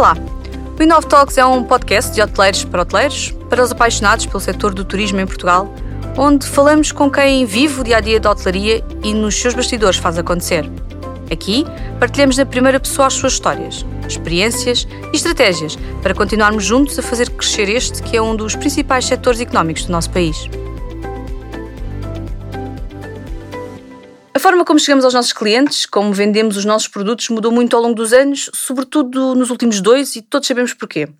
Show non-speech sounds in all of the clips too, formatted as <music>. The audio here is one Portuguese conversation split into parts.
Olá! O Inov Talks é um podcast de hoteleiros para hoteleiros, para os apaixonados pelo setor do turismo em Portugal, onde falamos com quem vive o dia a dia da hotelaria e nos seus bastidores faz acontecer. Aqui partilhamos na primeira pessoa as suas histórias, experiências e estratégias para continuarmos juntos a fazer crescer este que é um dos principais setores económicos do nosso país. A forma como chegamos aos nossos clientes, como vendemos os nossos produtos, mudou muito ao longo dos anos, sobretudo nos últimos dois, e todos sabemos porquê.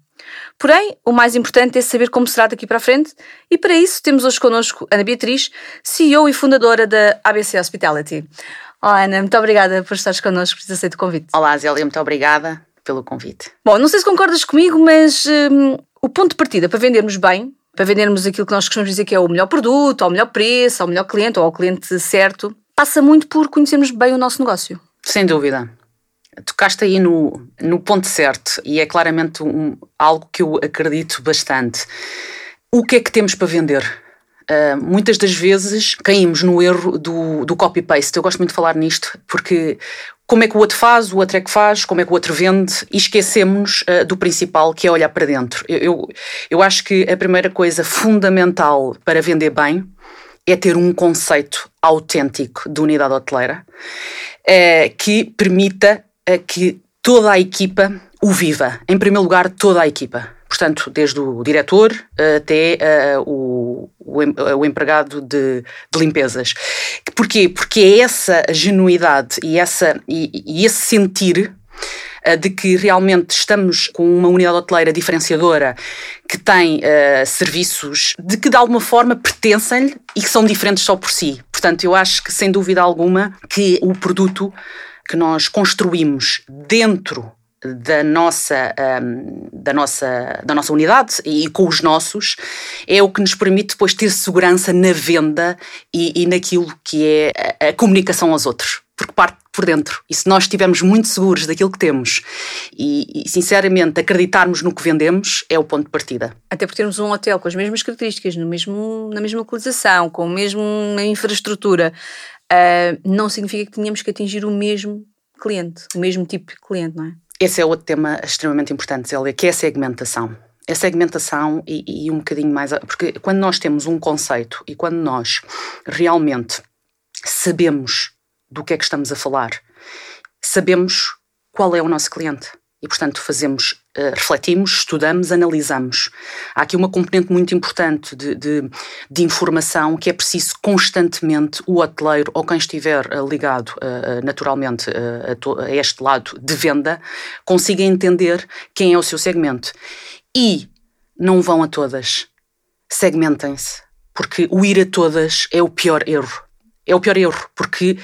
Porém, o mais importante é saber como será daqui para a frente, e para isso temos hoje connosco Ana Beatriz, CEO e fundadora da ABC Hospitality. Olá Ana, muito obrigada por estares connosco, por ter aceito o convite. Olá Zélia, muito obrigada pelo convite. Bom, não sei se concordas comigo, mas hum, o ponto de partida para vendermos bem, para vendermos aquilo que nós costumamos dizer que é o melhor produto, ao melhor preço, ao melhor cliente ou ao cliente certo, passa muito por conhecermos bem o nosso negócio. Sem dúvida. Tocaste aí no, no ponto certo e é claramente um, algo que eu acredito bastante. O que é que temos para vender? Uh, muitas das vezes caímos no erro do, do copy-paste. Eu gosto muito de falar nisto porque como é que o outro faz, o outro é que faz, como é que o outro vende e esquecemos uh, do principal que é olhar para dentro. Eu, eu, eu acho que a primeira coisa fundamental para vender bem é ter um conceito autêntico de unidade hoteleira uh, que permita uh, que toda a equipa o viva. Em primeiro lugar, toda a equipa. Portanto, desde o diretor até o, o, o, empregado de, de, limpezas. Porquê? Porque é essa genuidade e, essa, e, e esse sentir de que realmente estamos com uma unidade hoteleira diferenciadora que tem uh, serviços de que de alguma forma pertencem-lhe e que são diferentes só por si. Portanto, eu acho que sem dúvida alguma que o produto que nós construímos dentro da nossa, um, da, nossa, da nossa unidade e com os nossos é o que nos permite depois ter segurança na venda e, e naquilo que é a, a comunicação aos outros porque parte por dentro. E se nós estivermos muito seguros daquilo que temos e, e, sinceramente, acreditarmos no que vendemos, é o ponto de partida. Até por termos um hotel com as mesmas características, no mesmo, na mesma localização, com a mesma infraestrutura, uh, não significa que tenhamos que atingir o mesmo cliente, o mesmo tipo de cliente, não é? Esse é outro tema extremamente importante, Zélia, que é a segmentação. A segmentação e, e um bocadinho mais. Porque quando nós temos um conceito e quando nós realmente sabemos do que é que estamos a falar. Sabemos qual é o nosso cliente e, portanto, fazemos, uh, refletimos, estudamos, analisamos. Há aqui uma componente muito importante de, de, de informação que é preciso constantemente o hoteleiro ou quem estiver uh, ligado uh, naturalmente a, a este lado de venda consiga entender quem é o seu segmento. E não vão a todas. Segmentem-se, porque o ir a todas é o pior erro. É o pior erro, porque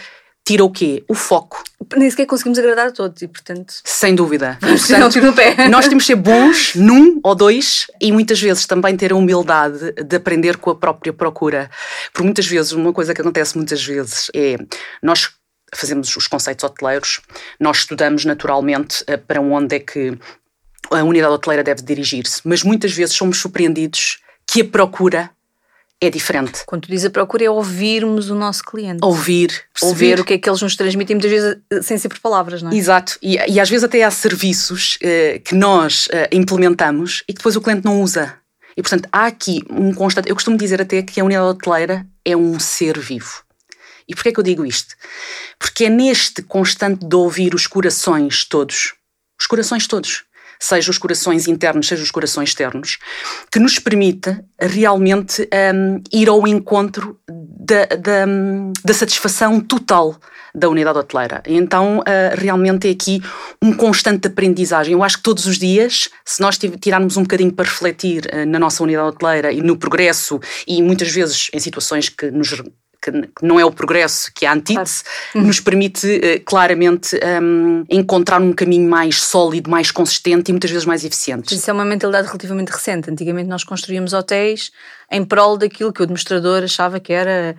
tira o quê? O foco. Nem sequer conseguimos agradar a todos e, portanto. Sem dúvida. <laughs> Portanto, no pé. Nós temos de ser bons num ou dois e muitas vezes também ter a humildade de aprender com a própria procura. Por muitas vezes, uma coisa que acontece muitas vezes é nós fazemos os conceitos hoteleiros, nós estudamos naturalmente eh, para onde é que a unidade hoteleira deve dirigir-se, mas muitas vezes somos surpreendidos que a procura é diferente. Quando tu dizes a procura é ouvirmos o nosso cliente. Ouvir. Perceber ouvir. o que é que eles nos transmitem, muitas vezes eh, sem ser por palavras, não é? Exato. E, e às vezes até há serviços uh, que nós uh, implementamos e que depois o cliente não usa. E portanto há aqui um constante. Eu costumo dizer até que a unidade hoteleira é um ser vivo. E porquê é que eu digo isto? Porque é neste constante de ouvir os corações todos, os corações todos, seja os corações internos, seja os corações externos, que nos permite realmente um, ir ao encontro da, da, da, satisfação total da unidade hoteleira. Então, uh, realmente é aqui um constante aprendizagem. Eu acho que todos os dias, se nós tirarmos um bocadinho para refletir uh, na nossa unidade hoteleira e no progresso, e muitas vezes em situações que nos que não é o progresso, que é a antítese, claro. nos permite uh, claramente um, encontrar um caminho mais sólido, mais consistente e muitas vezes mais eficiente. Isso é uma mentalidade relativamente recente. Antigamente nós construíamos hotéis em prol daquilo que o administrador achava que era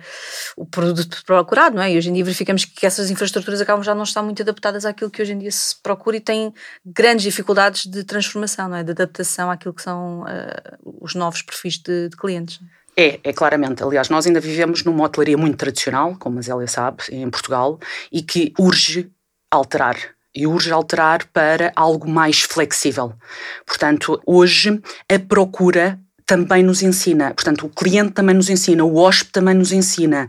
o produto procurado, não é? E hoje em dia verificamos que essas infraestruturas acabam já não estar muito adaptadas àquilo que hoje em dia se procura e têm grandes dificuldades de transformação, não é? De adaptação àquilo que são uh, os novos perfis de, de clientes. É, é claramente. Aliás, nós ainda vivemos numa hotelaria muito tradicional, como a Zélia sabe, em Portugal, e que urge alterar. e urge alterar para algo mais flexível. Portanto, hoje a procura também nos ensina. Portanto, o cliente também nos ensina, o hóspede também nos ensina.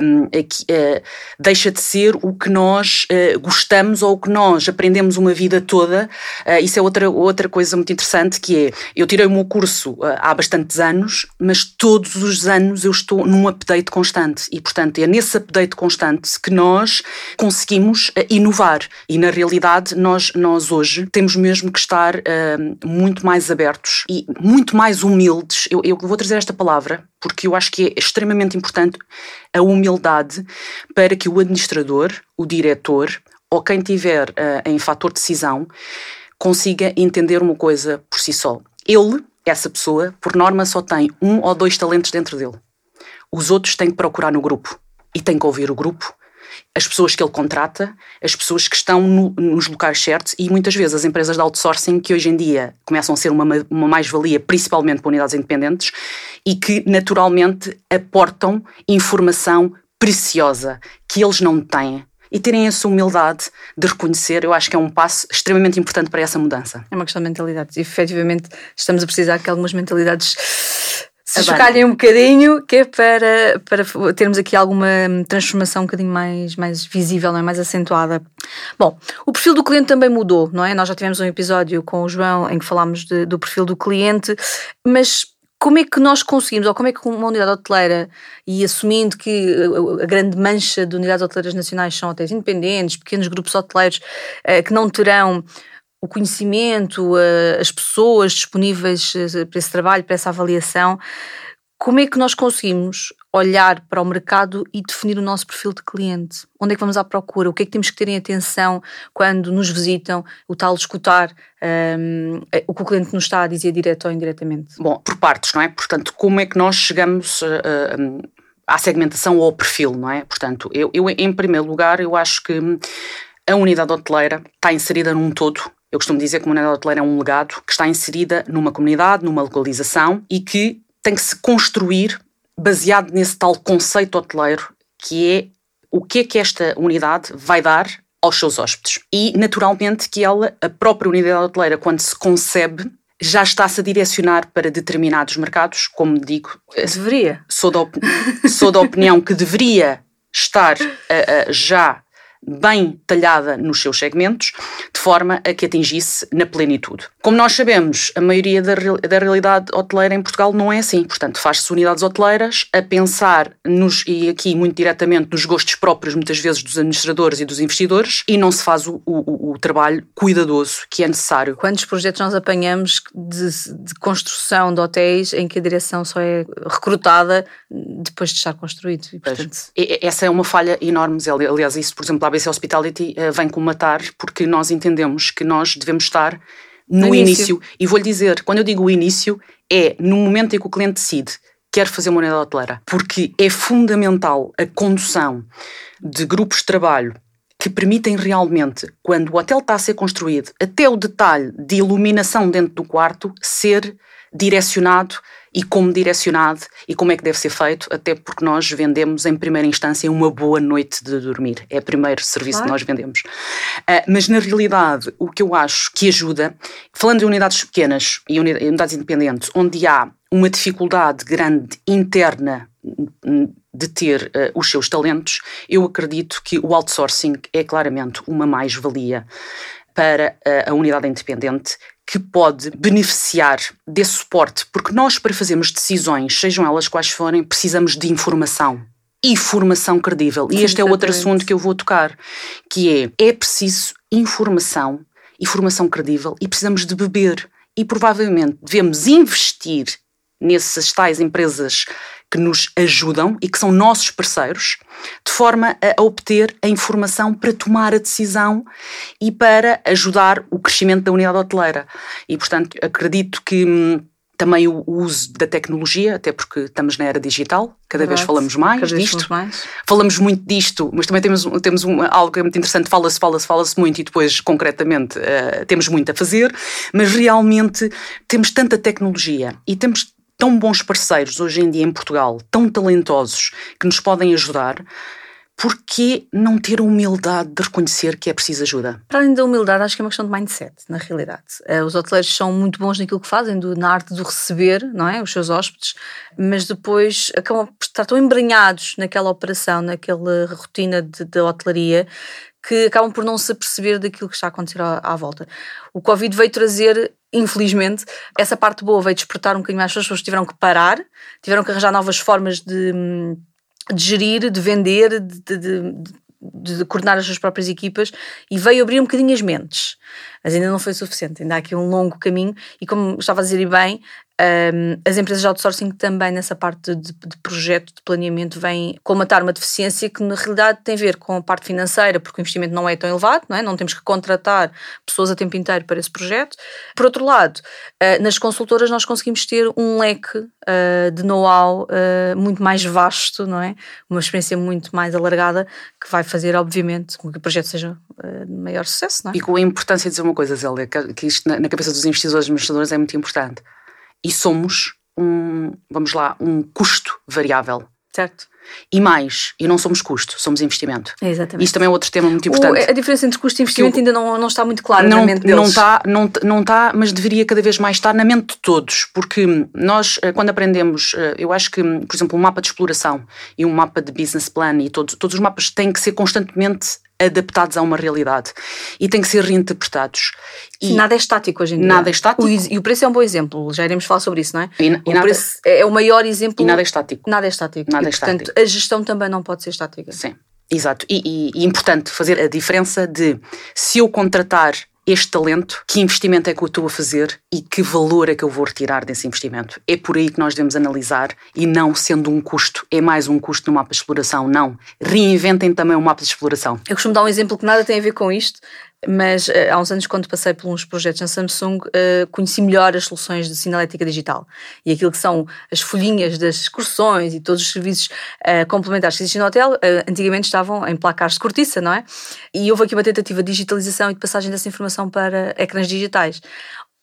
Um, uh, deixa de ser o que nós uh, gostamos ou o que nós aprendemos uma vida toda. Uh, isso é outra, outra coisa muito interessante que é, eu tirei o meu curso há bastantes anos, mas todos os anos eu estou num update constante e, portanto, é nesse update constante que nós conseguimos inovar e, na realidade, nós, nós hoje temos mesmo que estar muito mais abertos e muito mais humanos humildes. Eu, eu vou trazer esta palavra porque eu acho que é extremamente importante a humildade para que o administrador, o diretor ou quem tiver uh, em fator de decisão consiga entender uma coisa por si só. Ele, essa pessoa, por norma, só tem um ou dois talentos dentro dele. Os outros têm que procurar no grupo e têm que ouvir o grupo as pessoas que ele contrata, as pessoas que estão no, nos locais certos e muitas vezes as empresas de outsourcing que hoje em dia começam a ser uma, uma mais-valia, principalmente para unidades independentes e que naturalmente aportam informação preciosa que eles não têm e terem essa humildade de reconhecer, eu acho que é um passo extremamente importante para essa mudança. É uma questão de mentalidades. E efetivamente estamos a precisar que algumas mentalidades se chocalhem um bocadinho, que é para, para termos aqui alguma transformação um bocadinho mais, mais visível, não é? mais acentuada. Bom, o perfil do cliente também mudou, não é? Nós já tivemos um episódio com o João em que falámos de, do perfil do cliente, mas como é que nós conseguimos, ou como é que uma unidade hoteleira, e assumindo que a grande mancha de unidades hoteleiras nacionais são hotéis independentes, pequenos grupos hoteleiros eh, que não terão o conhecimento, as pessoas disponíveis eh, para esse trabalho, para essa avaliação, como é que nós conseguimos olhar para o mercado e definir o nosso perfil de cliente? Onde é que vamos à procura? O que é que temos que ter em atenção quando nos visitam? O tal escutar um, eh, o que o cliente nos está a dizer direto ou indiretamente? Bom, por partes, não é? Portanto, como é que nós chegamos uh, à segmentação ou ao perfil, não é? Portanto, eu, eu, em primeiro lugar, eu acho que a unidade hoteleira está inserida num todo eu costumo dizer que uma unidade hoteleira é um legado que está inserida numa comunidade, numa localização e que tem que se construir baseado nesse tal conceito hoteleiro que é o que é que esta unidade vai dar aos seus hóspedes. E, naturalmente, que ela, a própria unidade hoteleira, quando se concebe, já está-se a direcionar para determinados mercados, como digo. Deveria. Sou da, sou da opinião que deveria estar uh, uh, já bem talhada nos seus segmentos, de forma a que atingisse na plenitude. Como nós sabemos, a maioria da, da realidade hoteleira em Portugal não é assim, portanto, faz-se unidades hoteleiras a pensar nos, e aqui muito diretamente, nos gostos próprios, muitas vezes, dos administradores e dos investidores, e não se faz o, o, o trabalho cuidadoso que é necessário. Quantos projetos nós apanhamos de, de construção de hotéis em que a direção só é recrutada depois de estar construído? E, portanto... Essa é uma falha enorme, aliás, isso, por exemplo, ABC Hospitality uh, vem comatar porque nós entendemos que nós devemos estar no, no início. início. E vou-lhe dizer, quando eu digo o início, é no momento em que o cliente decide quer fazer uma unidade hoteleira, porque é fundamental a condução de grupos de trabalho que permitem realmente, quando o hotel está a ser construído, até o detalhe de iluminação dentro do quarto, ser direcionado e como direcionado e como é que deve ser feito, até porque nós vendemos em primeira instância uma boa noite de dormir. É o primeiro serviço claro. que nós vendemos. Uh, mas na realidade, o que eu acho que ajuda, falando de unidades pequenas e unidades independentes, onde há uma dificuldade grande interna de ter uh, os seus talentos, eu acredito que o outsourcing é claramente uma mais-valia para uh, a unidade independente que pode beneficiar desse suporte, porque nós, para fazermos decisões, sejam elas quais forem, precisamos de informação. E formação credível. E este é outro assunto que eu vou tocar, que é, é preciso informação e formação credível e precisamos de beber. E provavelmente devemos investir nessas tais empresas que nos ajudam e que são nossos parceiros, de forma a obter a informação para tomar a decisão e para ajudar o crescimento da unidade hoteleira. E, portanto, acredito que hum, também o uso da tecnologia, até porque estamos na era digital, cada Verdade. vez falamos mais cada disto. Mais. Falamos muito disto, mas também temos, temos uma, algo que é muito interessante, fala-se, fala-se, fala-se muito e depois concretamente uh, temos muito a fazer, mas realmente temos tanta tecnologia e temos tão bons parceiros hoje em dia em Portugal, tão talentosos, que nos podem ajudar, porquê não ter a humildade de reconhecer que é preciso ajuda? Para além da humildade, acho que é uma questão de mindset, na realidade. Eh, os hoteleiros são muito bons naquilo que fazem, do, na arte do receber, não é? Os seus hóspedes, mas depois acabam por estar tão embranhados naquela operação, naquela rotina de hotelaria, que acabam por não se aperceber daquilo que está a acontecer à, à, volta. O Covid veio trazer, infelizmente, essa parte boa veio despertar um bocadinho mais as pessoas tiveram que parar, tiveram que arranjar novas formas de, de gerir, de vender, de, de, de, coordenar as suas próprias equipas e veio abrir um bocadinho as mentes. Mas ainda não foi suficiente, ainda há aqui um longo caminho e como estava a dizer bem, um, as empresas de outsourcing também nessa parte de, de, projeto, de planeamento, vêm comatar uma deficiência que na realidade tem a ver com a parte financeira, porque o investimento não é tão elevado, não, é? não temos que contratar pessoas a tempo inteiro para esse projeto. Por outro lado, uh, nas consultoras nós conseguimos ter um leque uh, de know-how uh, muito mais vasto, não é? Uma experiência muito mais alargada que vai fazer, obviamente, com que o projeto seja de maior sucesso. Não é? E com a importância de dizer uma coisa, Zélia, que isto na cabeça dos investidores e administradores é muito importante e somos um, vamos lá, um custo variável. Certo. E mais, e não somos custo, somos investimento. É exatamente. Isto também é outro tema muito importante. O, a diferença entre custo e investimento eu, ainda não, não está muito clara não, na mente deles. Não está, não, não está, mas deveria cada vez mais estar na mente de todos, porque nós, eh, quando aprendemos, eh, eu acho que, por exemplo, um mapa de exploração e um mapa de business plan e todos, todos os mapas têm que ser constantemente adaptados a uma realidade e têm que ser reinterpretados. E nada é estático hoje em dia. Nada é estático. O, e o preço é um bom exemplo, já iremos falar sobre isso, não é? E, o preço é o maior exemplo. E nada é estático. Nada é estático. Nada e, é portanto, estático. a gestão também não pode ser estática. Sim, exato. E, e, e importante fazer a diferença de se eu contratar este talento, que investimento é que eu estou a fazer e que valor é que eu vou retirar desse investimento. É por aí que nós devemos analisar e não sendo um custo, é mais um custo no mapa de exploração, não. Reinventem também o mapa de exploração. Eu costumo dar um exemplo que nada tem a ver com isto, mas uh, há uns anos, quando passei por uns projetos na Samsung, uh, conheci melhor as soluções de sinalética digital e aquilo que são as folhinhas das excursões e todos os serviços uh, complementares que existem no hotel, antigamente estavam em placares de cortiça, não é? E houve aqui uma tentativa de digitalização e de passagem dessa informação para ecrãs digitais.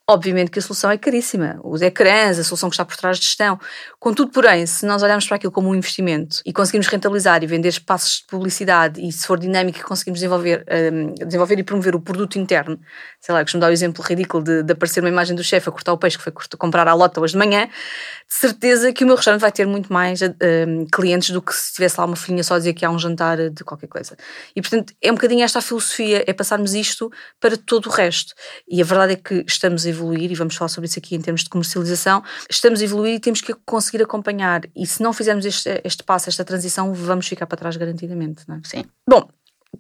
Obviamente que a solução é caríssima, os ecrãs, a solução que está por trás de gestão. Contudo, porém, se nós olharmos para aquilo como um investimento e conseguimos rentabilizar e vender espaços de publicidade e se for dinâmico e conseguimos desenvolver, um, desenvolver e promover o produto interno, sei lá, costumo dar o exemplo ridículo de, de aparecer uma imagem do chefe a cortar o peixe que foi comprar à lota hoje de manhã, de certeza que o meu restaurante vai ter muito mais um, clientes do que se tivesse lá uma filhinha só a dizer que há um jantar de qualquer coisa. E portanto, é um bocadinho esta a filosofia, é passarmos isto para todo o resto. E a verdade é que estamos a evoluir, e vamos falar sobre isso aqui em termos de comercialização, estamos a evoluir e temos que conseguir acompanhar. E se não fizermos este, este passo, esta transição, vamos ficar para trás garantidamente. Não é? Sim. Bom,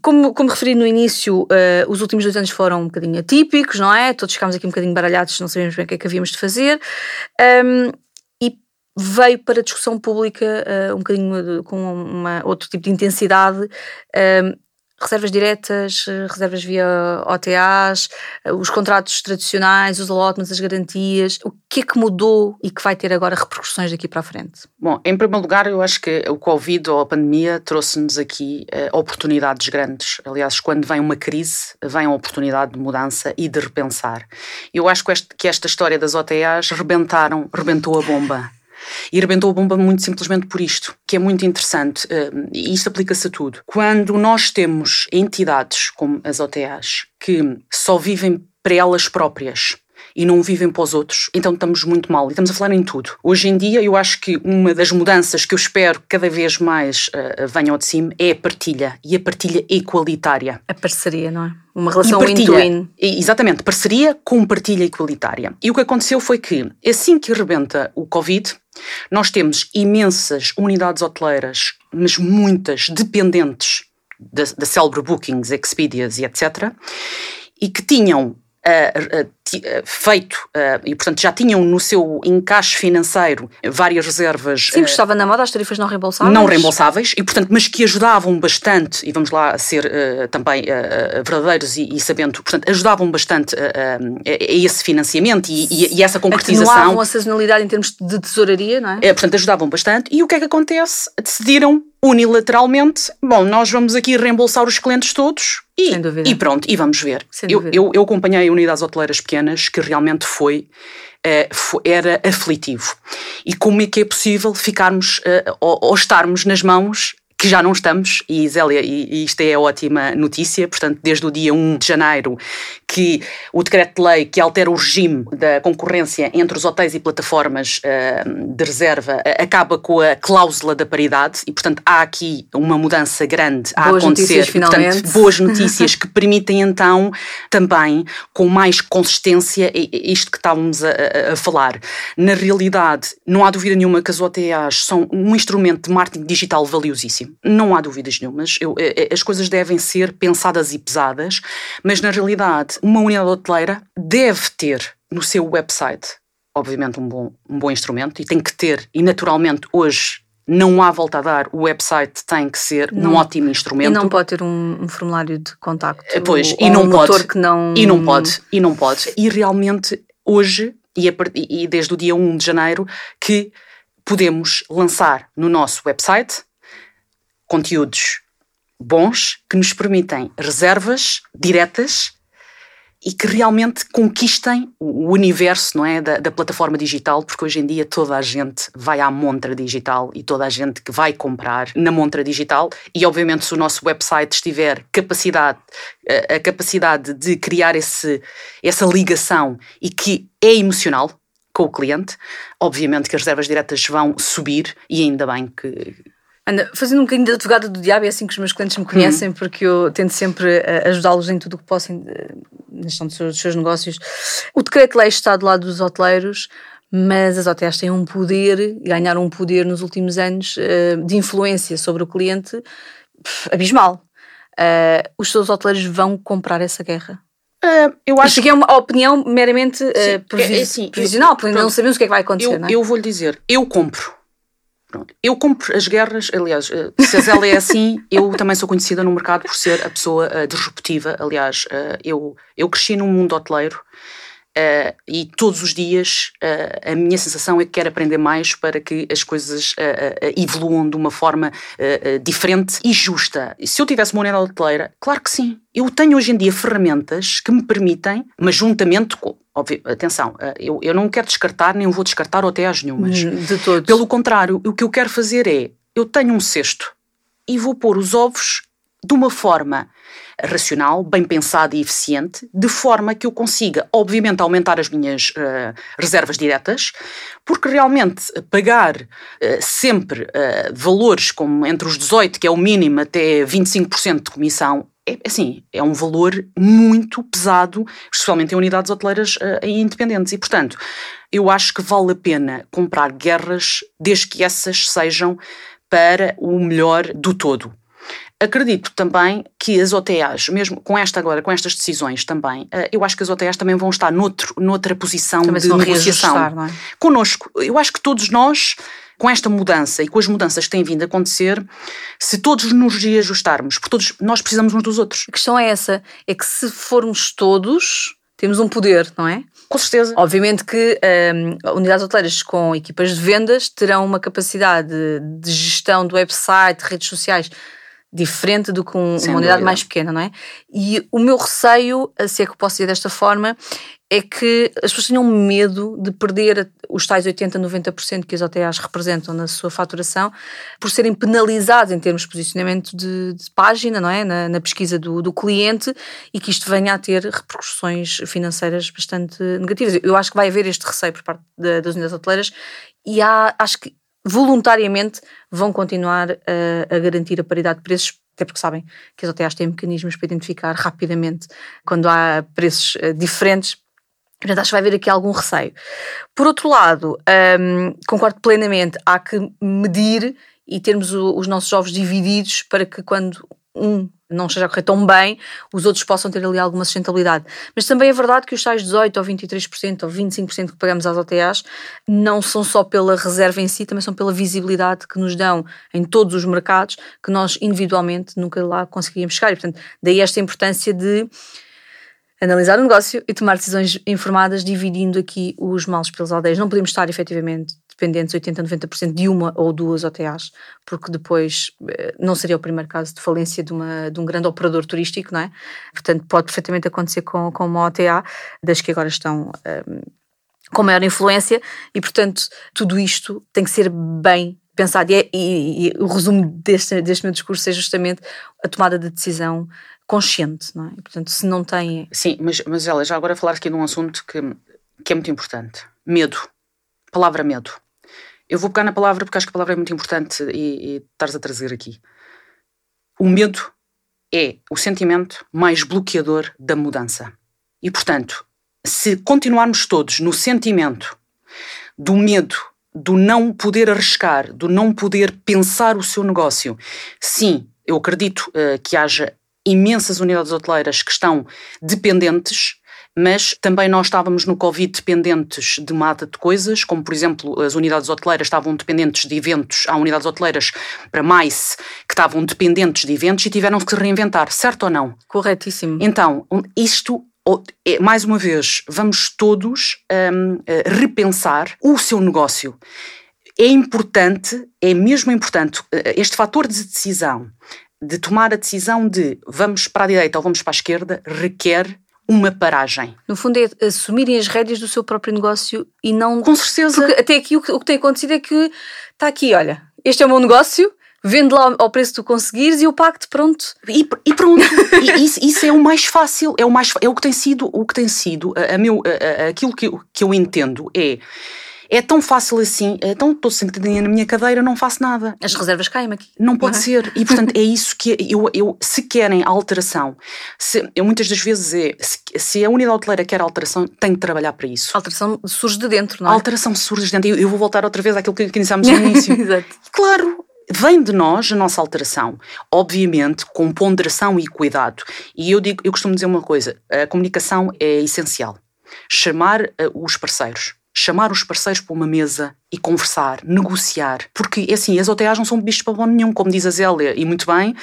como, como referi no início, uh, os últimos dois anos foram um bocadinho atípicos, não é? Todos ficámos aqui um bocadinho baralhados, não sabíamos bem o que é que havíamos de fazer. Um, veio para a discussão pública uh, um bocadinho de, com uma, outro tipo de intensidade. Uh, reservas diretas, eh, reservas via OTAs, os contratos tradicionais, os allotments, as garantias. O que é que mudou e que vai ter agora repercussões daqui para a frente? Bom, em primeiro lugar, eu acho que o Covid ou a pandemia trouxe-nos aqui uh, oportunidades grandes. Aliás, quando vem uma crise, vem a oportunidade de mudança e de repensar. Eu acho que esta história das OTAs rebentaram, rebentou a bomba. E arrebentou a bomba muito simplesmente por isto, que é muito interessante, eh, e isto aplica-se a tudo. Quando nós temos entidades como as OTAs que só vivem para elas próprias, e não vivem para os outros, então estamos muito mal. E estamos a falar em tudo. Hoje em dia, eu acho que uma das mudanças que eu espero que cada vez mais uh, venham de cima é a partilha e a partilha igualitária. A parceria, não é? Uma relação win-to-win. Exatamente, parceria com partilha igualitária. E o que aconteceu foi que, assim que arrebenta o Covid, nós temos imensas unidades hoteleiras, mas muitas dependentes da, da célebre Bookings, Expedias e etc., e que tinham uh, uh, feito e, portanto, já tinham no seu encaixe financeiro várias reservas. Sim, estava na moda as tarifas não reembolsáveis. Não reembolsáveis, e, portanto, mas que ajudavam bastante, e vamos lá ser também verdadeiros e, e, sabendo, portanto, ajudavam bastante a, esse financiamento e, e, e essa concretização. Atenuavam a sazonalidade em termos de tesouraria, não é? é? Portanto, ajudavam bastante. E o que é que acontece? Decidiram unilateralmente, bom, nós vamos aqui reembolsar os clientes todos e, e pronto, e vamos ver. Eu, eu, eu, acompanhei unidades hoteleiras pequenas que realmente foi, uh, foi, era aflitivo. E como é que é possível ficarmos uh, ou, ou estarmos nas mãos que já não estamos, e Zélia, e, isto é a ótima notícia, portanto, desde o dia 1 de janeiro, que o decreto-lei que altera o regime da concorrência entre os hotéis e plataformas uh, de reserva uh, acaba com a cláusula da paridade, e portanto há aqui uma mudança grande a boas acontecer. Notícias, finalmente. Portanto, boas <laughs> notícias que permitem então também, com mais consistência, isto que estávamos a, a, falar. Na realidade, não há dúvida nenhuma que as OTAs são um instrumento de marketing digital valiosíssimo. Não há dúvidas nenhumas. Eu, eh, eh, as coisas devem ser pensadas e pesadas, mas na realidade, uma unidade hoteleira deve ter no seu website, obviamente, um bom, um bom instrumento e tem que ter, e naturalmente hoje não há volta a dar, o website tem que ser não, um ótimo instrumento. E não pode ter um, um formulário de contacto. Eh, pois, e não um pode. Que não... E não pode, e não pode. E realmente hoje, e, a, e desde o dia 1 de janeiro, que podemos lançar no nosso website conteúdos bons que nos permitem reservas diretas e que realmente conquistem o universo não é, da, da, plataforma digital, porque hoje em dia toda a gente vai à montra digital e toda a gente que vai comprar na montra digital. E obviamente se o nosso website estiver capacidade, a capacidade de criar esse, essa ligação e que é emocional com o cliente, obviamente que as reservas diretas vão subir e ainda bem que, Anda, fazendo um bocadinho de advogada do diabo, é assim que os meus clientes me conhecem, uhum. porque eu tento sempre uh, ajudá-los em tudo o que possam na gestão dos seus, dos seus negócios. O decreto-lei está do lado dos hoteleiros, mas as hotéis têm um poder, ganharam um poder nos últimos anos uh, de influência sobre o cliente abismal. Os seus hoteleiros vão comprar essa guerra. Uh, eu acho que é uma opinião meramente uh, previs é, é assim, provisional, porque não sabemos o que é que vai acontecer. Eu, é? eu vou-lhe dizer, eu compro Pronto. Eu compro as guerras, aliás, eh, se a Zélia é assim, <laughs> eu também sou conhecida no mercado por ser a pessoa uh, disruptiva. Aliás, uh, eu, eu cresci num mundo hoteleiro uh, e todos os dias a minha sensação é que quero aprender mais para que as coisas evoluam de uma forma diferente e justa. E se eu tivesse uma unidade hoteleira, claro que sim. Eu tenho hoje em dia ferramentas que me permitem, mas juntamente com, Óbvio, atenção, eu, eu não quero descartar, nem vou descartar OTAs nenhumas. Hum, de todos. Pelo contrário, o que eu quero fazer é, eu tenho um cesto e vou pôr os ovos de uma forma racional, bem pensada e eficiente, de forma que eu consiga, obviamente, aumentar as minhas uh, reservas diretas, porque realmente pagar uh, sempre uh, valores como entre os 18, que é o mínimo, até 25% de comissão, é assim, é um valor muito pesado, especialmente em unidades hoteleiras uh, independentes. E, portanto, eu acho que vale a pena comprar guerras desde que essas sejam para o melhor do todo. Acredito também que as OTAs, mesmo com esta agora, com estas decisões também, uh, eu acho que as OTAs também vão estar noutro, noutra posição também de negociação. Não é? Connosco. Eu acho que todos nós com esta mudança e com as mudanças que têm vindo a acontecer, se todos nos reajustarmos, porque todos nós precisamos uns dos outros. A questão é essa, é que se formos todos, temos um poder, não é? Com certeza. Obviamente que um, unidades hoteleiras com equipas de vendas terão uma capacidade de gestão do website, redes sociais, diferente do que um, uma unidade mais pequena, não é? E o meu receio, se é que posso dizer desta forma, é que as pessoas tinham medo de perder os tais 80, 90% que as OTAs representam na sua faturação por serem penalizados em termos de posicionamento de, de página, não é? Na, na pesquisa do, do, cliente e que isto venha a ter repercussões financeiras bastante negativas. Eu acho que vai haver este receio por parte de, das unidades hoteleiras e há, acho que voluntariamente vão continuar a, a garantir a paridade de preços até porque sabem que as OTAs têm mecanismos para identificar rapidamente quando há preços uh, diferentes. Portanto, acho que vai haver aqui algum receio. Por outro lado, um, concordo plenamente, há que medir e termos o, os nossos ovos divididos para que quando um não esteja a correr tão bem, os outros possam ter ali alguma sustentabilidade. Mas também é verdade que os tais 18% ou 23% ou 25% que pagamos às OTAs não são só pela reserva em si, também são pela visibilidade que nos dão em todos os mercados que nós individualmente nunca lá conseguíamos chegar. E, portanto, daí esta importância de analisar o negócio e tomar decisões informadas, dividindo aqui os males pelas aldeias. Não podemos estar efetivamente dependentes 80, 90% de uma ou duas OTAs, porque depois eh, não seria o primeiro caso de falência de, uma, de um grande operador turístico, não é? Portanto, pode perfeitamente acontecer com, com uma OTA, das que agora estão. Um, com maior influência e, portanto, tudo isto tem que ser bem pensado. E, é, e, e, o resumo deste, deste meu discurso é justamente a tomada de decisão consciente, não é? Portanto, se não tem. Sim, mas, mas ela, já agora falar aqui de um assunto que, que é muito importante: medo. Palavra medo. Eu vou pegar na palavra porque acho que a palavra é muito importante e, e estás a trazer aqui. O medo é o sentimento mais bloqueador da mudança. E, portanto, se continuarmos todos no sentimento do medo, do não poder arriscar, do não poder pensar o seu negócio, sim, eu acredito uh, que haja imensas unidades hoteleiras que estão dependentes mas também nós estávamos no Covid dependentes de mata de coisas, como por exemplo as unidades hoteleiras estavam dependentes de eventos, há unidades hoteleiras para mais que estavam dependentes de eventos e tiveram que se reinventar, certo ou não? Corretíssimo. Então, isto é, mais uma vez, vamos todos um, repensar o seu negócio. É importante, é mesmo importante, eh, este fator de decisão, de tomar a decisão de vamos para a direita ou vamos para a esquerda, requer uma paragem. No fundo é assumirem as rédeas do seu próprio negócio e não... Com certeza. Porque até aqui o que, o que tem acontecido é que está aqui, olha, este é o meu negócio, vende lá ao preço que tu conseguires e o pacto pronto. E, e pronto. e isso, isso, é o mais fácil, é o mais é o que tem sido, o que tem sido, a, a meu, a, a, aquilo que, que eu entendo é é tão fácil assim, então estou sentadinha na minha cadeira, não faço nada. As reservas caem aqui. Não pode não é? ser. E portanto é isso que eu, eu se querem alteração, se, eu muitas das vezes é, se, se a unidade hoteleira quer alteração, tem que trabalhar para isso. A alteração surge de dentro, não é? A alteração surge de dentro. Eu, eu vou voltar outra vez àquilo que, que iniciámos no <laughs> início. Exato. Claro, vem de nós a nossa alteração, obviamente com ponderação e cuidado. E eu digo, eu costumo dizer uma coisa: a comunicação é essencial. Chamar uh, os parceiros, chamar os parceiros para uma mesa e conversar, negociar. Porque, é assim, as OTAs não são bichos para bom nenhum, como diz a Zélia, e muito bem,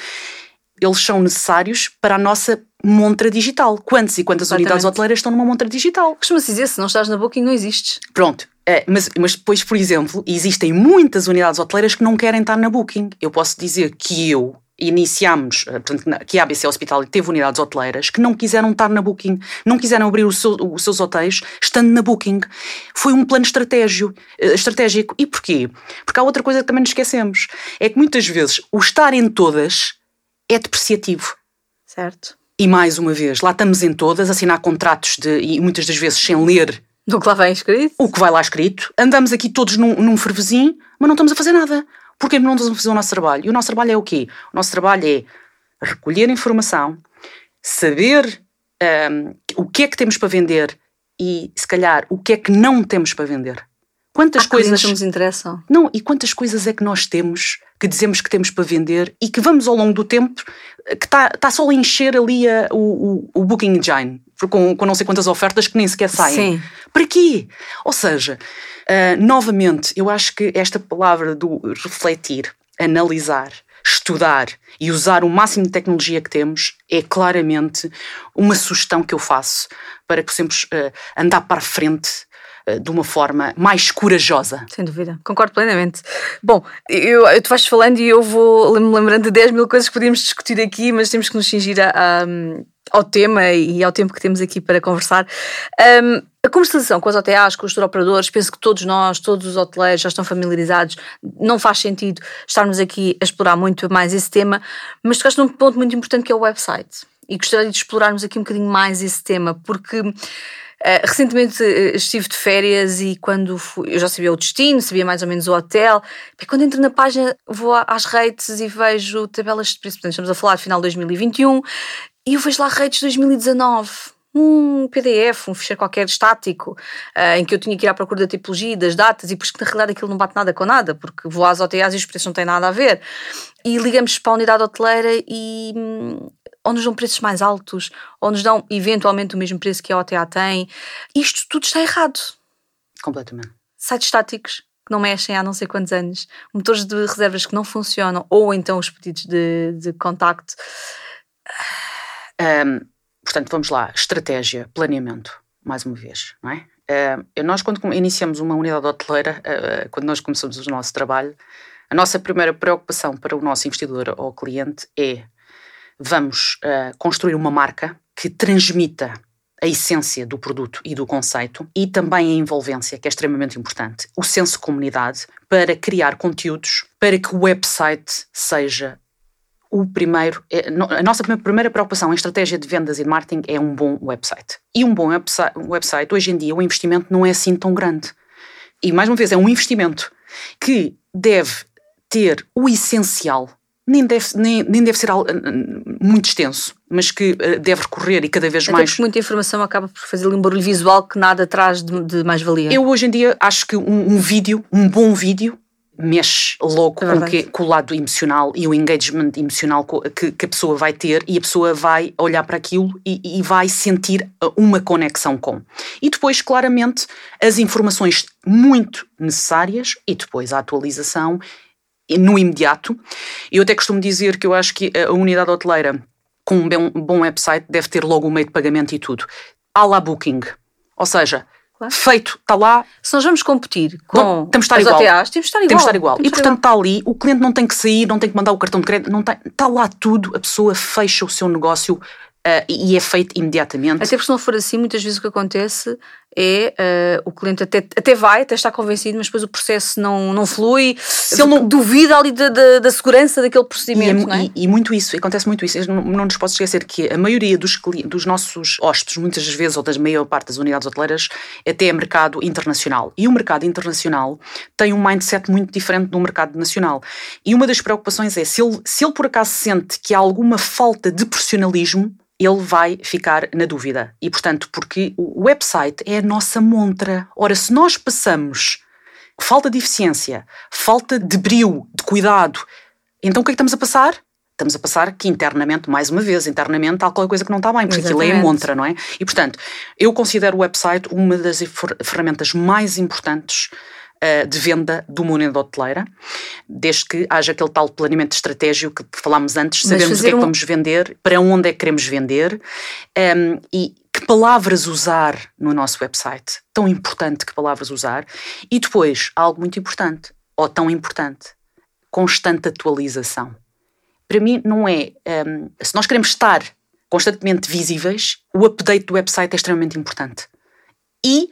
eles são necessários para a nossa montra digital. Quantas e quantas Exatamente. unidades hoteleiras estão numa montra digital? Costuma-se dizer, se não estás na Booking, não existes. Pronto. É, mas, mas depois, por exemplo, existem muitas unidades hoteleiras que não querem estar na Booking. Eu posso dizer que eu, iniciámos, eh, portanto, que a ABC Hospital teve unidades hoteleiras que não quiseram estar na Booking, não quiseram abrir os, seu, os seus hotéis estando na Booking. Foi um plano estratégico. Eh, estratégico. E porquê? Porque há outra coisa que também nos esquecemos. É que muitas vezes o estar em todas é depreciativo. Certo. E mais uma vez, lá estamos em todas, assinar contratos de, e muitas das vezes sem ler do que lá vem escrito. O que vai lá escrito. Andamos aqui todos num, num fervezinho, mas não estamos a fazer nada. Porque não estamos a fazer o nosso trabalho. E o nosso trabalho é o quê? O nosso trabalho é recolher informação, saber um, o que é que temos para vender e, se calhar, o que é que não temos para vender. Quantas Há coisas nos interessam? Não, e quantas coisas é que nós temos que dizemos que temos para vender e que vamos ao longo do tempo que está tá só a encher ali a, o, o, o Booking Engine com, com não sei quantas ofertas que nem sequer saem. Sim. Para quê? Ou seja, uh, novamente, eu acho que esta palavra do refletir, analisar, estudar e usar o máximo de tecnologia que temos é claramente uma sugestão que eu faço para que possamos uh, andar para a frente de uma forma mais corajosa. Sem dúvida, concordo plenamente. Bom, eu, eu, tu vais falando e eu vou me lembrando de 10 mil coisas que podíamos discutir aqui, mas temos que nos cingir a, a, ao tema e ao tempo que temos aqui para conversar. Um, a comercialização com as OTAs, com os operadores, penso que todos nós, todos os hoteleiros já estão familiarizados, não faz sentido estarmos aqui a explorar muito mais esse tema, mas tocaste num ponto muito importante que é o website. E gostaria de explorarmos aqui um bocadinho mais esse tema, porque Uh, recentemente uh, estive de férias e quando fui, eu já sabia o destino, sabia mais ou menos o hotel, e quando entro na página vou às rates e vejo tabelas de preço, portanto estamos a falar de final de 2021, e eu vejo lá rates 2019 um PDF, um ficheiro qualquer estático, uh, em que eu tinha que ir à procura da tipologia, das datas, e depois que na realidade aquilo não bate nada com nada, porque vou às OTAs e os preços não têm nada a ver. E ligamos para a unidade hoteleira e hum, ou nos dão preços mais altos, ou nos dão eventualmente o mesmo preço que a OTA tem. Isto tudo está errado. Completamente. Sites estáticos que não mexem há não sei quantos anos, motores de reservas que não funcionam, ou então os pedidos de, de contacto. Um, portanto, vamos lá. Estratégia, planeamento, mais uma vez, não é? Uh, nós, quando iniciamos uma unidade hoteleira, uh, quando nós começamos o nosso trabalho, a nossa primeira preocupação para o nosso investidor ou cliente é vamos uh, construir uma marca que transmita a essência do produto e do conceito, e também a envolvência, que é extremamente importante, o senso de comunidade, para criar conteúdos para que o website seja o primeiro, é, a nossa primeira preocupação em estratégia de vendas e de marketing é um bom website. E um bom website, hoje em dia, o investimento não é assim tão grande. E mais uma vez, é um investimento que deve ter o essencial, nem deve, nem, nem deve ser muito extenso, mas que eh, deve recorrer e cada vez Até mais. Porque muita informação acaba por fazer um barulho visual que nada traz de, de mais-valia. Eu hoje em dia acho que um, um vídeo, um bom vídeo, mexe logo é com, que, com, o lado emocional e o engagement emocional que, que, a pessoa vai ter e a pessoa vai olhar para aquilo e, e, vai sentir uh, uma conexão com. E depois, claramente, as informações muito necessárias e depois a atualização no imediato. Eu até costumo dizer que eu acho que a unidade hoteleira com um bom website deve ter logo o meio de pagamento e tudo. À la Booking. Ou seja, Claro. Feito, está lá. Se nós vamos competir com não, temos de estar as igual. OTAs, temos de estar igual. Temos de estar igual. Temos e portanto está ali, o cliente não tem que sair, não tem que mandar o cartão de crédito, não tem, está lá tudo, a pessoa fecha o seu negócio Uh, e é feito imediatamente. Até porque se não for assim, muitas vezes o que acontece é uh, o cliente até, até vai, até está convencido, mas depois o processo não, não flui, se ele não duvida ali da, da, da segurança daquele procedimento. E, é, é? e, e, muito isso, acontece muito isso. Não, não nos posso esquecer que a maioria dos, dos nossos hóspedes, muitas vezes, ou da maior parte das unidades hoteleiras, até é mercado internacional. E o mercado internacional tem um mindset muito diferente do mercado nacional. E uma das preocupações é se ele, se ele por acaso sente que há alguma falta de profissionalismo ele vai ficar na dúvida. E, portanto, porque o website é a nossa montra. Ora, se nós passamos falta de eficiência, falta de brio, de cuidado, então o que é que estamos a passar? Estamos a passar que internamente, mais uma vez, internamente há alguma coisa que não está bem, porque Exatamente. aquilo é a montra, não é? E, portanto, eu considero o website uma das ferramentas mais importantes de venda do mundo hoteleira, desde que haja aquele tal planeamento estratégico que falámos antes, sabemos o que é que um... vamos vender, para onde é que queremos vender um, ehm, e que palavras usar no nosso website. Tão importante que palavras usar. E depois, algo muito importante, ou tão importante, constante atualização. Para mim, não é. Um, ehm, se nós queremos estar constantemente visíveis, o update do website é extremamente importante. E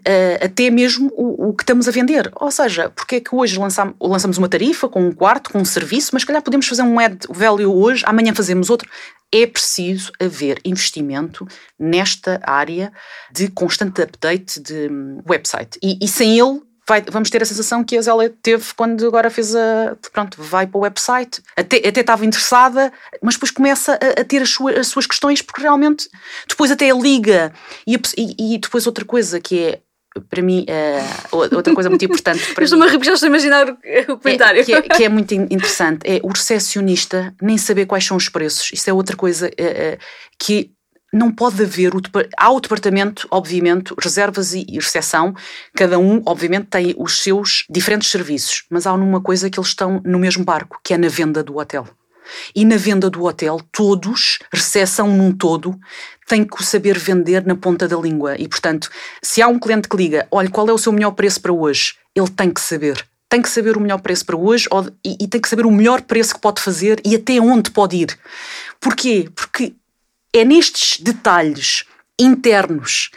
uh, até mesmo o, o, que estamos a vender. Ou seja, porque é que hoje lançamos, uma tarifa com um quarto, com um serviço, mas calhar podemos fazer um add value hoje, amanhã fazemos outro. É preciso haver investimento nesta área de constante update de um, website. E, e sem ele, Vai, vamos ter a sensação que a Zélia teve quando agora fez a. Pronto, vai para o website. Até, até estava interessada, mas depois começa a, a ter as suas, as suas, questões, porque realmente. Depois até liga. E, e, e, depois outra coisa que é para mim, uh, outra coisa muito importante. <laughs> Para Estou-me a repetir, estou a imaginar o é, comentário. É, que, é, que, é, muito interessante, é o recepcionista nem saber quais são os preços. Isso é outra coisa uh, que não pode haver. O, há o departamento, obviamente, reservas e, e recepção, cada um, obviamente, tem os seus diferentes serviços, mas há uma coisa que eles estão no mesmo barco, que é na venda do hotel. E na venda do hotel, todos, recepção num todo, têm que saber vender na ponta da língua. E, portanto, se há um cliente que liga, olha, qual é o seu melhor preço para hoje? Ele tem que saber. Tem que saber o melhor preço para hoje ou, e, e tem que saber o melhor preço que pode fazer e até onde pode ir. Porquê? Porque é nestes detalhes internos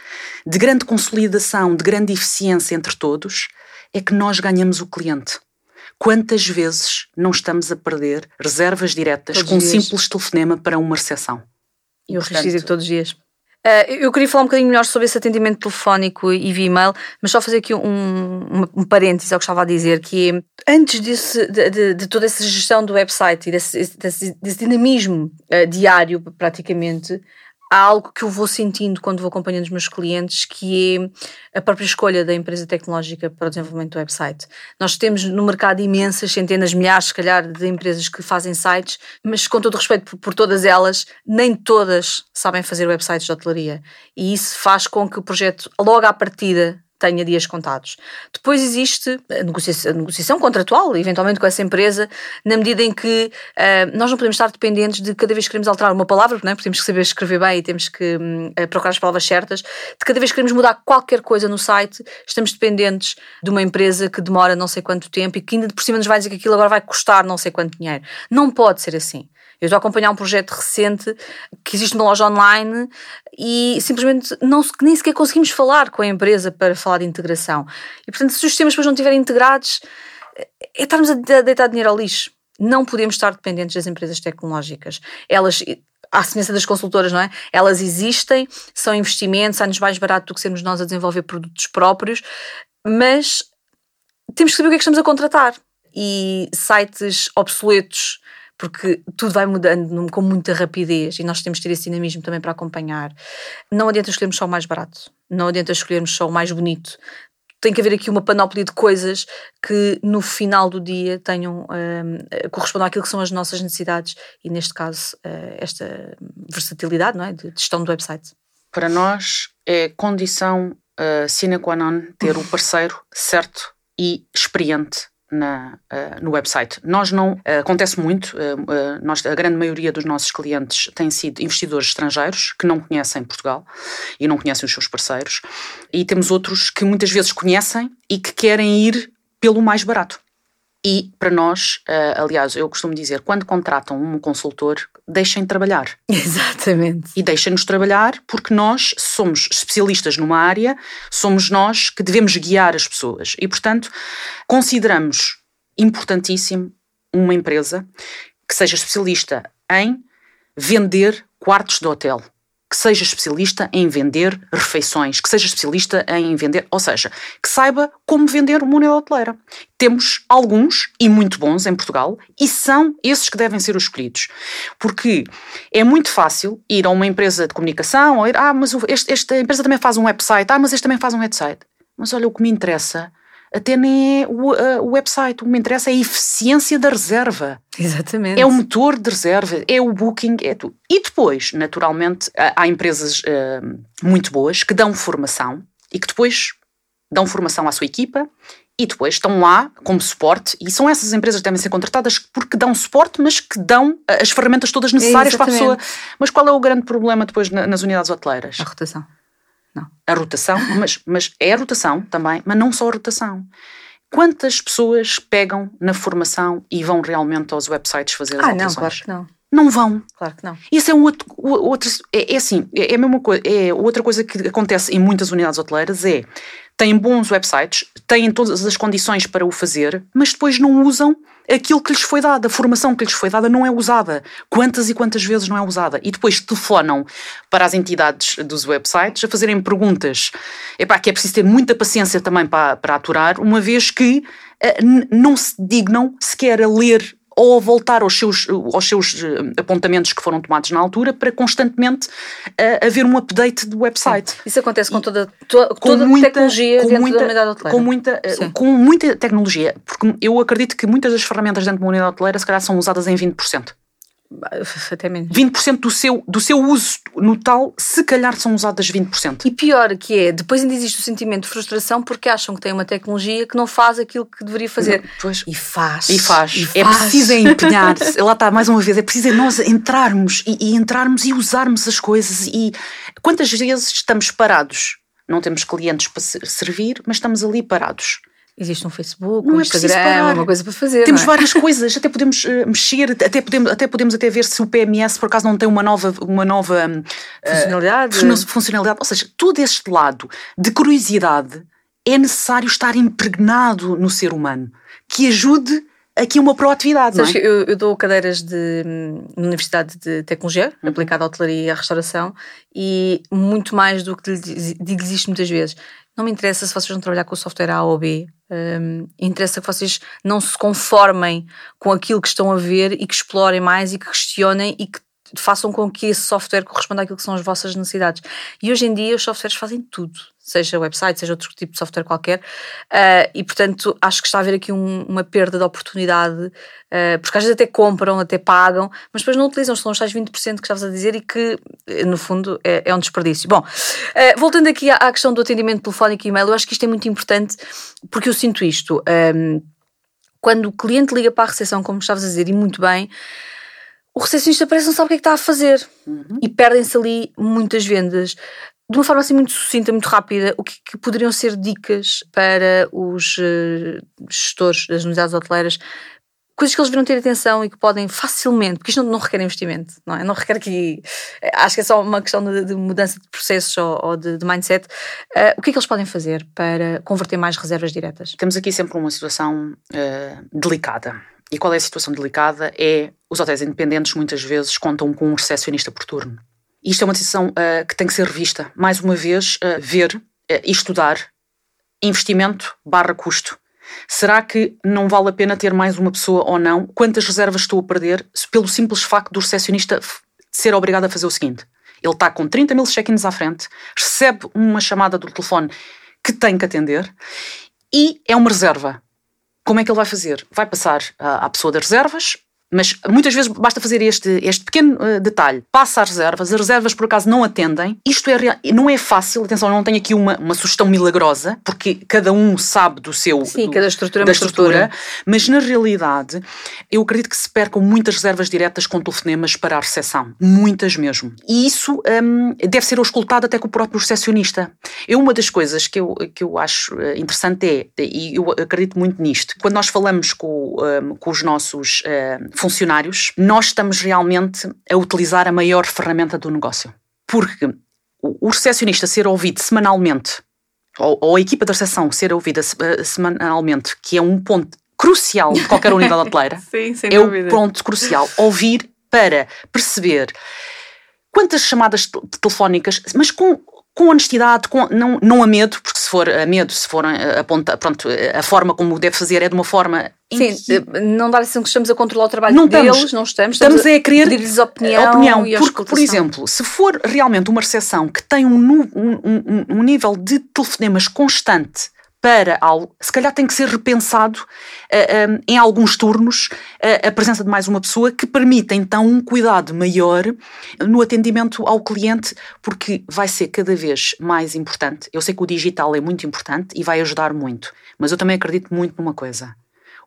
de grande consolidação, de grande eficiência entre todos, é que nós ganhamos o cliente. Quantas vezes não estamos a perder reservas diretas todos com um simples telefonema para uma recepção? Eu Portanto, dizer todos os dias. Uh, eu queria falar um bocadinho melhor sobre esse atendimento telefónico e via e-mail, mas só fazer aqui um, um, um parênteses ao que estava a dizer, que é, antes desse, de, de, de, toda essa gestão do website e desse, desse, desse dinamismo uh, diário, praticamente, há algo que eu vou sentindo quando vou acompanhando os meus clientes, que é a própria escolha da empresa tecnológica para o desenvolvimento do website. Nós temos no mercado imensas, centenas, milhares, se calhar, de empresas que fazem sites, mas com todo respeito por, por todas elas, nem todas sabem fazer websites de hotelaria. E isso faz com que o projeto, logo à partida, tenha dias contados. Depois existe a negociação, a negociação, contratual, eventualmente com essa empresa, na medida em que uh, nós não podemos estar dependentes de cada vez que queremos alterar uma palavra, não é? porque temos que saber escrever bem e temos que um, procurar as palavras certas, de cada vez que queremos mudar qualquer coisa no site, estamos dependentes de uma empresa que demora não sei quanto tempo e que ainda por cima nos vai dizer que aquilo agora vai custar não sei quanto dinheiro. Não pode ser assim. Eu estou a acompanhar um projeto recente que existe uma loja online e simplesmente não, nem sequer conseguimos falar com a empresa para falar de integração. E portanto, se os sistemas depois não estiverem integrados, é estarmos a deitar dinheiro ao lixo. Não podemos estar dependentes das empresas tecnológicas. Elas à semelhança das consultoras, não é? Elas existem, são investimentos, sai-nos mais barato do que sermos nós a desenvolver produtos próprios, mas temos que saber o que é que estamos a contratar. E sites obsoletos, porque tudo vai mudando com muita rapidez e nós temos que ter esse dinamismo também para acompanhar. Não adianta escolhermos só o mais barato, não adianta escolhermos só o mais bonito. Tem que haver aqui uma panóplia de coisas que no final do dia tenham um, correspondam àquilo que são as nossas necessidades e neste caso uh, esta versatilidade não é? de gestão do website. Para nós é condição uh, sine qua non ter o parceiro certo e experiente na, uh, no website. Nós não, uh, acontece muito, uh, nós, a grande maioria dos nossos clientes têm sido investidores estrangeiros que não conhecem Portugal e não conhecem os seus parceiros, e temos outros que muitas vezes conhecem e que querem ir pelo mais barato. E para nós, uh, aliás, eu costumo dizer, quando contratam um consultor, deixem trabalhar. <laughs> Exatamente. E deixem-nos trabalhar porque nós somos especialistas numa área, somos nós que devemos guiar as pessoas. E, portanto, consideramos importantíssimo uma empresa que seja especialista em vender quartos de hotel que seja especialista em vender refeições, que seja especialista em vender, ou seja, que saiba como vender uma unidade hoteleira. Temos alguns, e muito bons, em Portugal, e são esses que devem ser os escolhidos. Porque é muito fácil ir a uma empresa de comunicação, ou ir, ah, mas este, esta empresa também faz um website, ah, mas este também faz um website. Mas olha, o que me interessa até nem é o, uh, o website. O que me interessa é a eficiência da reserva. Exatamente. É o motor de reserva, é o booking, é tudo. E depois, naturalmente, há empresas uh, muito boas que dão formação e que depois dão formação à sua equipa e depois estão lá como suporte e são essas empresas que devem ser contratadas porque dão suporte, mas que dão as ferramentas todas necessárias para a pessoa. Mas qual é o grande problema depois nas unidades hoteleiras? A rotação. Não. A rotação, mas, mas é a rotação também, mas não só a rotação. Quantas pessoas pegam na formação e vão realmente aos websites fazer as ah, alterações? não, claro que não. Não vão. Claro que não. Isso é um outro. outro é, é assim, é, é a mesma coisa. É outra coisa que acontece em muitas unidades hoteleiras é têm bons websites, têm todas as condições para o fazer, mas depois não usam aquilo que lhes foi dado, a formação que lhes foi dada não é usada. Quantas e quantas vezes não é usada? E depois telefonam para as entidades dos websites a fazerem perguntas. Epá, que é preciso ter muita paciência também para, para aturar, uma vez que uh, não se dignam sequer a ler ou a voltar aos seus, aos seus eh, apontamentos que foram tomados na altura para constantemente uh, haver um update do website. Sim. Isso acontece com toda, to, com toda muita, tecnologia com dentro muita, da unidade hoteleira. Com muita, uh, com muita tecnologia, porque eu acredito que muitas das ferramentas dentro de uma unidade hoteleira se calhar são usadas em 20%. Até menos. 20% do seu, do seu uso no tal, se calhar são usadas 20%. E pior que é, depois ainda existe o sentimento de frustração porque acham que têm uma tecnologia que não faz aquilo que deveria fazer. Pois. E faz. E faz. E é faz. preciso empenhar <laughs> Lá está, mais uma vez, é preciso nós entrarmos e, e entrarmos e usarmos as coisas. E quantas vezes estamos parados? Não temos clientes para servir, mas estamos ali parados. Existe um Facebook, não um é Instagram, uma coisa para fazer. Temos é? várias coisas, até podemos uh, mexer, até podemos, até podemos até ver se o PMS por acaso não tem uma nova, uma nova uh, funcionalidade. funcionalidade. Ou seja, todo este lado de curiosidade é necessário estar impregnado no ser humano, que ajude aqui uma proatividade. Sabes não é? eu, eu, dou cadeiras de na Universidade de Tecnologia, uhum. aplicada à hotelaria e à restauração, e muito mais do que digo-lhes isto muitas vezes. Não me interessa se vocês vão trabalhar com o software A ou B. Um, interessa que vocês não se conformem com aquilo que estão a ver e que explorem mais e que questionem e que façam com que esse software corresponda àquilo que são as vossas necessidades. E hoje em dia os softwares fazem tudo, seja website, seja outro tipo de software qualquer, uh, e portanto acho que está a haver aqui um, uma perda de oportunidade, uh, porque às vezes até compram, até pagam, mas depois não utilizam, são os tais 20% que estavas a dizer e que no fundo é, é um desperdício. Bom, uh, voltando aqui à, à, questão do atendimento telefónico e e-mail, eu acho que isto é muito importante porque eu sinto isto. Um, quando o cliente liga para a recepção, como estavas a dizer, e muito bem, o recepcionista parece não sabe o que é que está a fazer uhum. e perdem-se ali muitas vendas. De uma forma assim muito sucinta, muito rápida, o que, que poderiam ser dicas para os uh, gestores das unidades hoteleiras coisas que eles deviam ter atenção e que podem facilmente, porque isto não, não requer investimento, não é? Não requer que. Acho que é só uma questão de, de mudança de processos ou, ou de, de, mindset. Uh, o que é que eles podem fazer para converter mais reservas diretas? Temos aqui sempre uma situação uh, delicada. E qual é a situação delicada? É os hotéis independentes muitas vezes contam com um recepcionista por turno. Isto é uma decisão uh, que tem que ser revista. Mais uma vez, ver e estudar investimento barra custo. Será que não vale a pena ter mais uma pessoa ou não? Quantas reservas estou a perder pelo simples facto do recepcionista ser obrigado a fazer o seguinte? Ele está com 30 mil check-ins à frente, recebe uma chamada do telefone que tem que atender e é uma reserva. Como é que ele vai fazer? Vai passar à pessoa das reservas, mas muitas vezes basta fazer este, este pequeno uh, detalhe. Passa às reservas, as reservas por acaso não atendem. Isto é não é fácil, atenção, não tenho aqui uma, uma sugestão milagrosa, porque cada um sabe do seu. Sim, do, cada estrutura é da estrutura. estrutura. Mas na realidade, eu acredito que se percam muitas reservas diretas com telefonemas para a recepção. Muitas mesmo. E isso um, deve ser auscultado até com o próprio recepcionista. É uma das coisas que eu, que eu acho eh, interessante é, e eu acredito muito nisto, quando nós falamos com, um, com os nossos. Um, funcionários, nós estamos realmente a utilizar a maior ferramenta do negócio. Porque o recepcionista ser ouvido semanalmente, ou, ou a equipa da recepção ser ouvida eh, semanalmente, que é um ponto crucial de qualquer unidade <laughs> hoteleira, Sim, é dúvida. o ponto crucial. Ouvir para perceber quantas chamadas telefónicas, mas com com honestidade, com, não, não a medo, porque se for a medo, se for a, ponta, pronto, a forma como deve fazer é de uma forma. Sim, que, não dá a sensação que estamos a controlar o trabalho não deles, estamos, não estamos. Estamos, estamos a, querer pedir-lhes opinião. A opinião porque, por exemplo, se for realmente uma recepção que tem um, um, um, um nível de telefonemas constante para algo, se calhar tem que ser repensado uh, eh, um, eh, em alguns turnos uh, a presença de mais uma pessoa que permita então um cuidado maior no atendimento ao cliente, porque vai ser cada vez mais importante. Eu sei que o digital é muito importante e vai ajudar muito, mas eu também acredito muito numa coisa: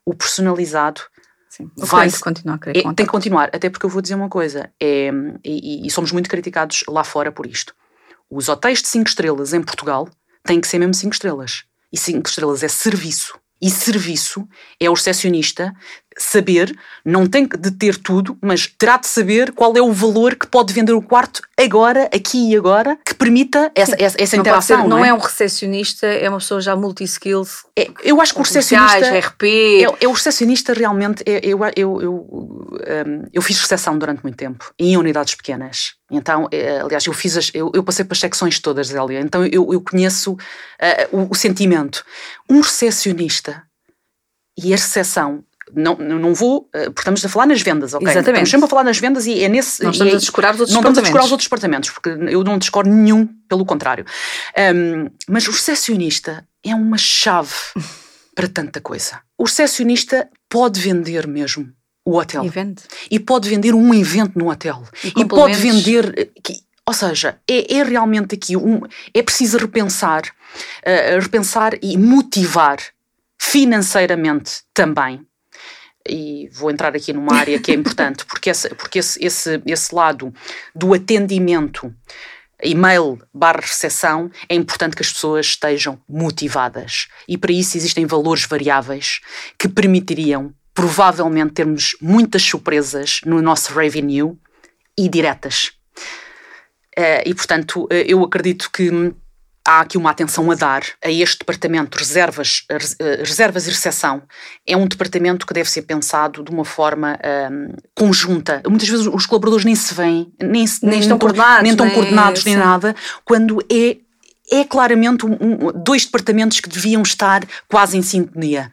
o personalizado. Sim, vai continuar a querer é, Tem que continuar, até porque eu vou dizer uma coisa, é, e, e somos muito criticados lá fora por isto. Os hotéis de 5 estrelas em Portugal têm que ser mesmo 5 estrelas e cinco estrelas é serviço. E serviço é o recepcionista saber, não tem de ter tudo, mas terá de saber qual é o valor que pode vender o quarto agora, aqui e agora, que permita essa, essa, essa não interação. Ser, não, não é? é? um recepcionista, é uma pessoa já multi-skills. É, eu acho que o recepcionista. RP. É, é, o recepcionista realmente. É, eu, eu, eu, um, eu fiz recepção durante muito tempo, em unidades pequenas. Então, é, aliás, eu fiz as, eu, eu, passei para as secções todas, Zélia. Então eu, eu conheço uh, o, o sentimento. Um recepcionista e a recepção não, não vou, eh, porque estamos a falar nas vendas, ok? Exatamente. Estamos sempre a falar nas vendas e é nesse. Não estamos a descurar os outros não departamentos. Não estamos a descurar os outros departamentos, porque eu não descoro nenhum, pelo contrário. Um, mas o recepcionista é uma chave <laughs> para tanta coisa. O recepcionista pode vender mesmo o hotel. E vende. E pode vender um evento no hotel. E, e pode vender. Eh, ou seja, é, é realmente aqui um. É preciso repensar, uh, repensar e motivar financeiramente também e vou entrar aqui numa área que é importante, <laughs> porque, esse, porque esse, esse, esse lado do atendimento, e-mail barra recepção, é importante que as pessoas estejam motivadas. E para isso existem valores variáveis que permitiriam, provavelmente, termos muitas surpresas no nosso revenue e diretas. Uh, e, portanto, uh, eu acredito que há aqui uma atenção a dar a este departamento reservas, eh, reservas e recepção. É um departamento que deve ser pensado de uma forma conjunta. Muitas vezes os colaboradores nem se veem, nem, nem, nem estão coordenados, nem, estão coordenados nem nada, quando é é claramente um, um, dois departamentos que deviam estar quase em sintonia.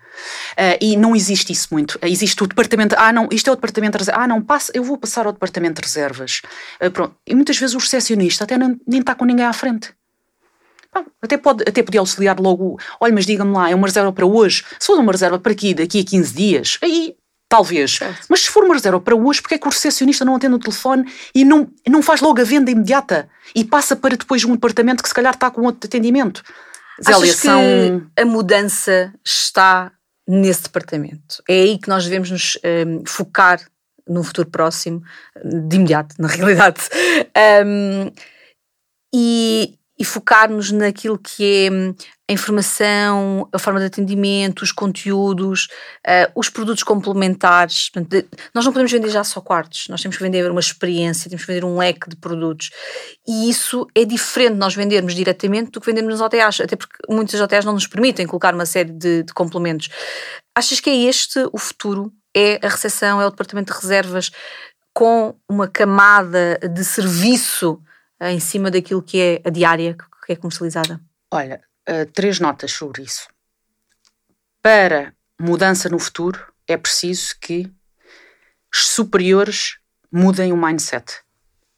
Uh, e não existe isso muito. Uh, existe o departamento, ah não, isto é o departamento de reservas, ah não, passa, eu vou passar ao departamento de reservas. Uh, pronto. E muitas vezes o recepcionista até nem, nem está com ninguém à frente. Até, pode, até podia auxiliar logo, olha, mas diga-me lá, é uma reserva para hoje. Se for uma reserva para aqui, daqui a 15 dias, aí talvez. Certo. Mas se for uma reserva para hoje, porque é que o recepcionista não atende o telefone e não, não faz logo a venda imediata e passa para depois um departamento que se calhar está com outro atendimento? Zélia, Achas são... que a mudança está nesse departamento? É aí que nós devemos nos um, focar no futuro próximo, de imediato, na <laughs> realidade. Um, e, e focar-nos naquilo que é hum, a informação, a forma de atendimento, os conteúdos, uh, os produtos complementares. Portanto, de, nós não podemos vender já só quartos, nós temos que vender uma experiência, temos que vender um leque de produtos. E isso é diferente nós vendermos diretamente do que vendermos nos hotéis, até porque muitos hotéis não nos permitem colocar uma série de, de complementos. Achas que é este o futuro? É a recepção, é o departamento de reservas com uma camada de serviço em cima daquilo que é a diária que é comercializada? Olha, uh, três notas sobre isso. Para mudança no futuro, é preciso que os superiores mudem o mindset.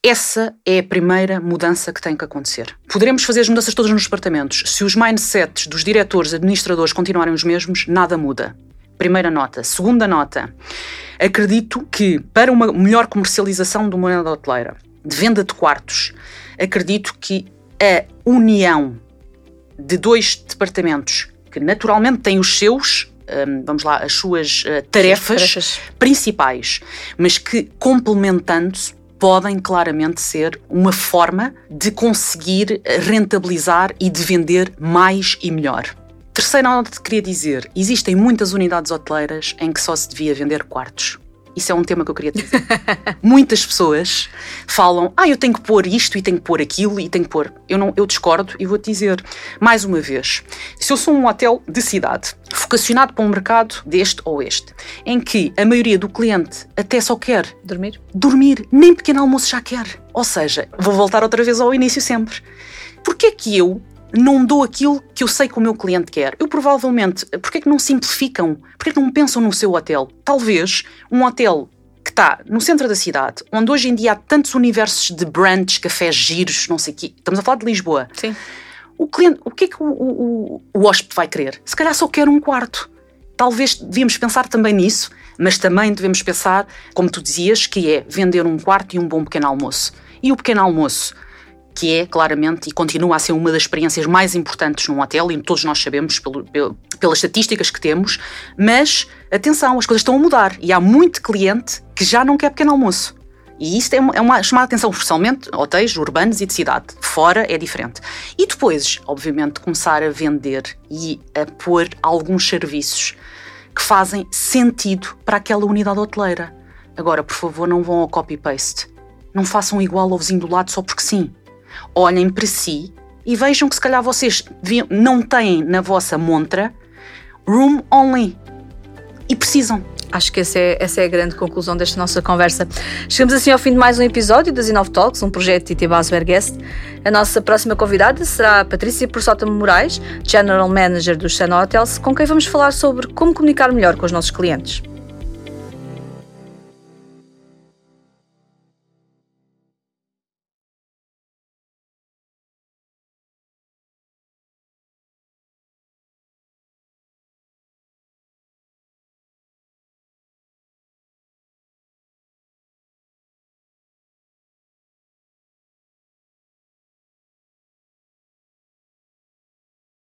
Essa é a primeira mudança que tem que acontecer. Poderemos fazer as mudanças todas nos departamentos. Se os mindsets dos diretores, administradores continuarem os mesmos, nada muda. Primeira nota. Segunda nota. Acredito que para uma melhor comercialização do moeda hoteleira, de venda de quartos, acredito que a união de dois departamentos que naturalmente têm os seus um, vamos lá, as suas uh, tarefas, tarefas, principais, mas que complementando-se podem claramente ser uma forma de conseguir rentabilizar e de vender mais e melhor. Terceira nota que queria dizer: existem muitas unidades hoteleiras em que só se devia vender quartos. Isso é um tema que eu queria dizer. <laughs> Muitas pessoas falam: ah, eu tenho que pôr isto e tenho que pôr aquilo e tenho que pôr. Eu, não, eu discordo e vou-te dizer, mais uma vez: se eu sou um hotel de cidade, vocacionado para um mercado deste ou este, em que a maioria do cliente até só quer dormir, dormir nem pequeno almoço já quer. Ou seja, vou voltar outra vez ao início sempre. Porquê é que eu não dou aquilo que eu sei que o meu cliente quer. Eu provavelmente, porquê é que não simplificam? Porquê é que não pensam no seu hotel? Talvez um hotel que está no centro da cidade, onde hoje em dia há tantos universos de brands, cafés giros, não sei o quê. Estamos a falar de Lisboa. Sim. O cliente, o que é que o, o, o hóspede vai querer? Se calhar só quer um quarto. Talvez devíamos pensar também nisso, mas também devemos pensar, como tu dizias, que é vender um quarto e um bom pequeno almoço. E o pequeno almoço que é claramente e continua a ser uma das experiências mais importantes num hotel, e todos nós sabemos pelo, pelo, pelas estatísticas que temos, mas atenção, as coisas estão a mudar e há muito cliente que já não quer pequeno almoço. E isto é uma, é atenção, especialmente hotéis urbanos e de cidade. Fora é diferente. E depois, obviamente, começar a vender e a pôr alguns serviços que fazem sentido para aquela unidade hoteleira. Agora, por favor, não vão ao copy-paste. Não façam igual ao vizinho do lado só porque sim olhem para si e vejam que se calhar vocês não têm na vossa montra room only e precisam. Acho que essa é, essa é a grande conclusão desta nossa conversa. Chegamos assim ao fim de mais um episódio das Inov Talks, um projeto de Itibas Guest. A nossa próxima convidada será Patrícia Persota Moraes, General Manager do Sun Hotels, com quem vamos falar sobre como comunicar melhor com os nossos clientes.